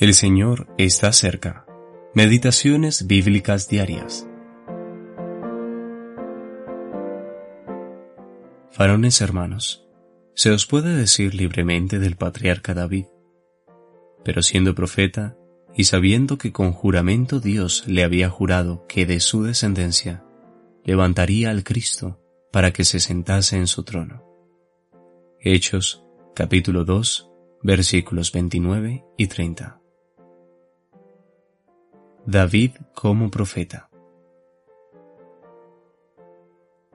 El Señor está cerca. Meditaciones bíblicas diarias. Varones hermanos, se os puede decir libremente del patriarca David, pero siendo profeta y sabiendo que con juramento Dios le había jurado que de su descendencia levantaría al Cristo para que se sentase en su trono. Hechos capítulo 2 versículos 29 y 30. David como profeta.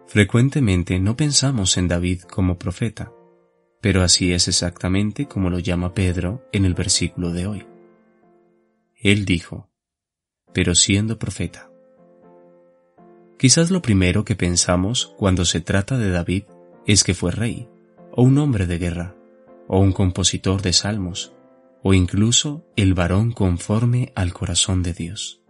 Frecuentemente no pensamos en David como profeta, pero así es exactamente como lo llama Pedro en el versículo de hoy. Él dijo, pero siendo profeta. Quizás lo primero que pensamos cuando se trata de David es que fue rey, o un hombre de guerra, o un compositor de salmos, o incluso el varón conforme al corazón de Dios.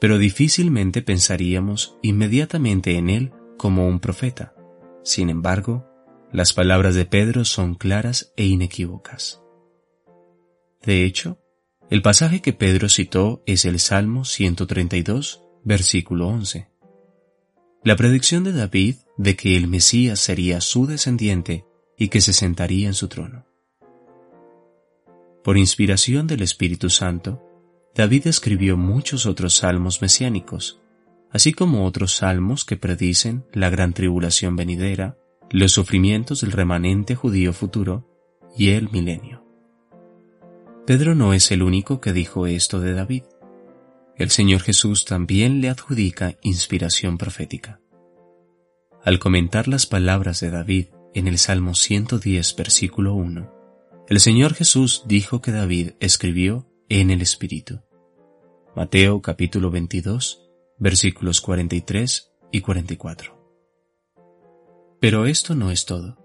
Pero difícilmente pensaríamos inmediatamente en él como un profeta. Sin embargo, las palabras de Pedro son claras e inequívocas. De hecho, el pasaje que Pedro citó es el Salmo 132, versículo 11. La predicción de David de que el Mesías sería su descendiente y que se sentaría en su trono. Por inspiración del Espíritu Santo, David escribió muchos otros salmos mesiánicos, así como otros salmos que predicen la gran tribulación venidera, los sufrimientos del remanente judío futuro y el milenio. Pedro no es el único que dijo esto de David. El Señor Jesús también le adjudica inspiración profética. Al comentar las palabras de David en el Salmo 110, versículo 1, el Señor Jesús dijo que David escribió en el Espíritu. Mateo capítulo 22, versículos 43 y 44. Pero esto no es todo.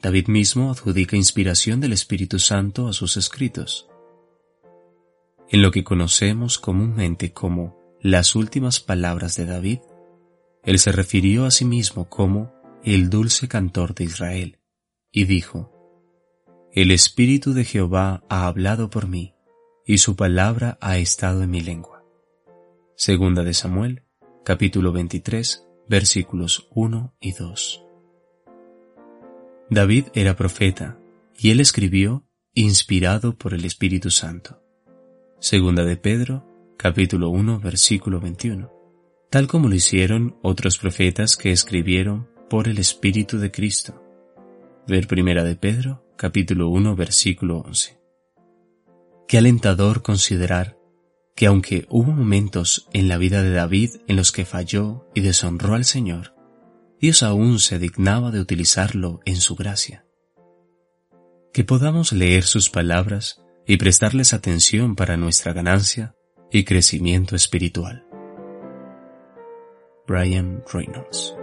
David mismo adjudica inspiración del Espíritu Santo a sus escritos. En lo que conocemos comúnmente como las últimas palabras de David, él se refirió a sí mismo como el dulce cantor de Israel, y dijo, el Espíritu de Jehová ha hablado por mí, y su palabra ha estado en mi lengua. Segunda de Samuel, capítulo 23, versículos 1 y 2. David era profeta, y él escribió inspirado por el Espíritu Santo. Segunda de Pedro, capítulo 1, versículo 21, tal como lo hicieron otros profetas que escribieron por el Espíritu de Cristo. Ver Primera de Pedro, capítulo 1, versículo 11. Qué alentador considerar que aunque hubo momentos en la vida de David en los que falló y deshonró al Señor, Dios aún se dignaba de utilizarlo en su gracia. Que podamos leer sus palabras y prestarles atención para nuestra ganancia y crecimiento espiritual. Brian Reynolds